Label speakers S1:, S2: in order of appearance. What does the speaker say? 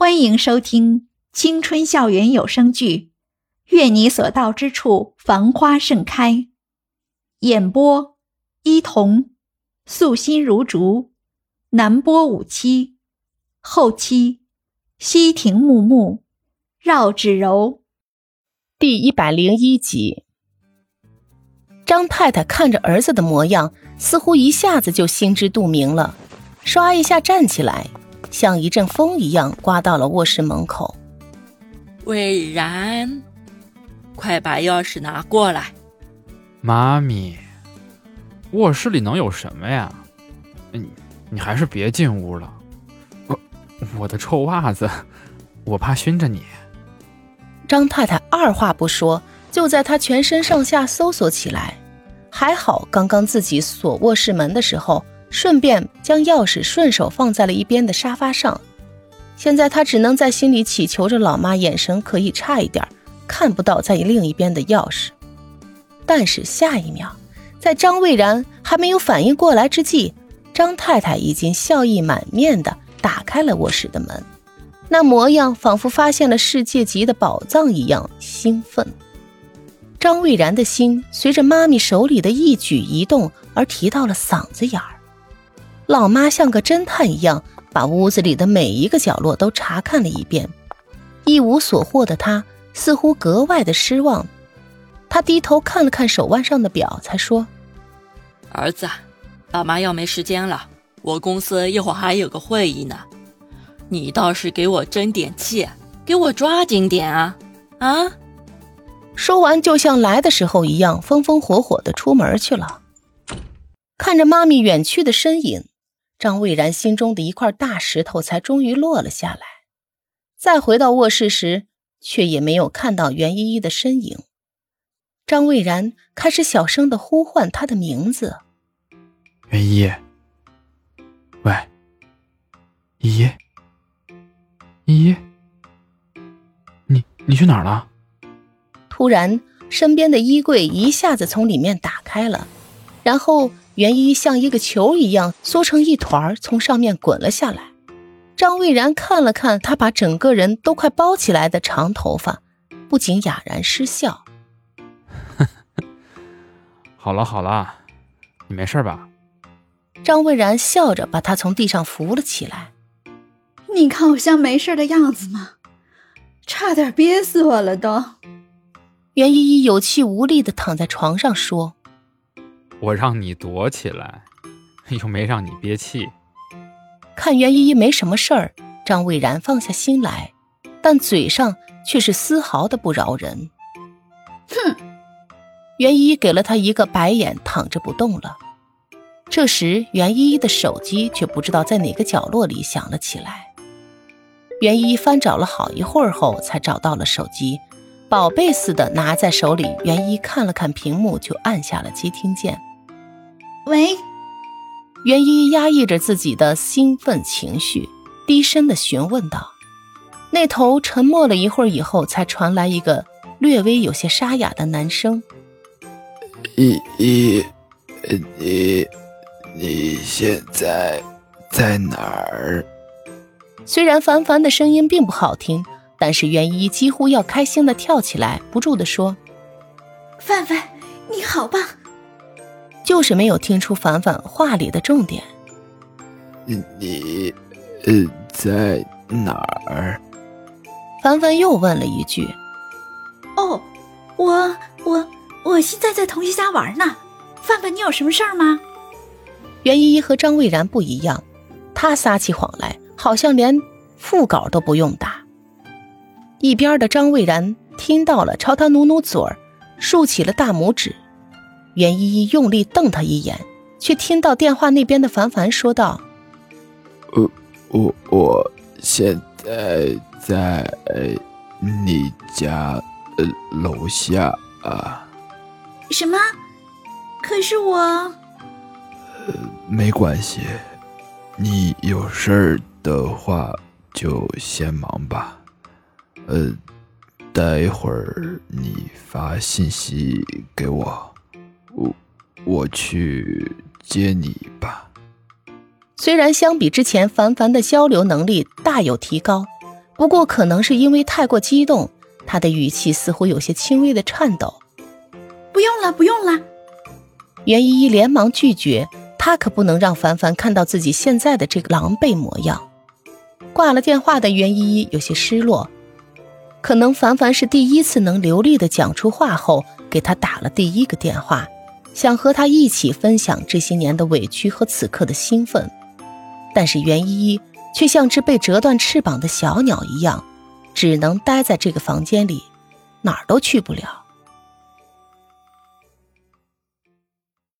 S1: 欢迎收听青春校园有声剧《愿你所到之处繁花盛开》，演播：伊童，素心如竹，南波五七，后期：西亭木木，绕指柔。
S2: 第一百零一集，张太太看着儿子的模样，似乎一下子就心知肚明了，唰一下站起来。像一阵风一样刮到了卧室门口。
S3: 魏然，快把钥匙拿过来。
S4: 妈咪，卧室里能有什么呀？你你还是别进屋了。我我的臭袜子，我怕熏着你。
S2: 张太太二话不说，就在他全身上下搜索起来。还好刚刚自己锁卧室门的时候。顺便将钥匙顺手放在了一边的沙发上，现在他只能在心里祈求着老妈眼神可以差一点，看不到在另一边的钥匙。但是下一秒，在张蔚然还没有反应过来之际，张太太已经笑意满面的打开了卧室的门，那模样仿佛发现了世界级的宝藏一样兴奋。张蔚然的心随着妈咪手里的一举一动而提到了嗓子眼儿。老妈像个侦探一样，把屋子里的每一个角落都查看了一遍，一无所获的她似乎格外的失望。她低头看了看手腕上的表，才说：“
S3: 儿子，爸妈要没时间了，我公司一会儿还有个会议呢，你倒是给我争点气，给我抓紧点啊啊！”
S2: 说完，就像来的时候一样，风风火火的出门去了。看着妈咪远去的身影。张蔚然心中的一块大石头才终于落了下来。再回到卧室时，却也没有看到袁依依的身影。张蔚然开始小声的呼唤她的名字：“
S4: 袁依依，喂，依依，依依，你你去哪儿了？”
S2: 突然，身边的衣柜一下子从里面打开了，然后。袁依依像一个球一样缩成一团，从上面滚了下来。张蔚然看了看她把整个人都快包起来的长头发，不禁哑然失笑。
S4: 好了好了，你没事吧？
S2: 张蔚然笑着把她从地上扶了起来。
S1: 你看我像没事的样子吗？差点憋死我了都。
S2: 袁依依有气无力的躺在床上说。
S4: 我让你躲起来，又没让你憋气。
S2: 看袁依依没什么事儿，张蔚然放下心来，但嘴上却是丝毫的不饶人。
S1: 哼！
S2: 袁依依给了他一个白眼，躺着不动了。这时，袁依依的手机却不知道在哪个角落里响了起来。袁依依翻找了好一会儿后，才找到了手机，宝贝似的拿在手里。袁依依看了看屏幕，就按下了接听键。
S1: 喂，
S2: 袁依依压抑着自己的兴奋情绪，低声的询问道。那头沉默了一会儿以后，才传来一个略微有些沙哑的男声：“
S5: 依依，你你现在在哪儿？”
S2: 虽然凡凡的声音并不好听，但是袁依依几乎要开心的跳起来，不住的说：“
S1: 范范，你好棒！”
S2: 就是没有听出凡凡话里的重点。
S5: 你，呃，在哪儿？
S2: 凡凡又问了一句。
S1: 哦，我我我现在在同学家玩呢。范范，你有什么事儿吗？
S2: 袁依依和张蔚然不一样，她撒起谎来好像连副稿都不用打。一边的张蔚然听到了，朝他努努嘴儿，竖起了大拇指。袁依依用力瞪他一眼，却听到电话那边的凡凡说道：“
S5: 我我我现在在你家呃楼下啊。”“
S1: 什么？可是我……
S5: 呃，没关系，你有事儿的话就先忙吧。呃，待会儿你发信息给我。”我我去接你吧。
S2: 虽然相比之前，凡凡的交流能力大有提高，不过可能是因为太过激动，他的语气似乎有些轻微的颤抖。
S1: 不用了，不用了。
S2: 袁依依连忙拒绝，她可不能让凡凡看到自己现在的这个狼狈模样。挂了电话的袁依依有些失落，可能凡凡是第一次能流利的讲出话后，给她打了第一个电话，想和他一起分享这些年的委屈和此刻的兴奋。但是袁依依却像只被折断翅膀的小鸟一样，只能待在这个房间里，哪儿都去不了。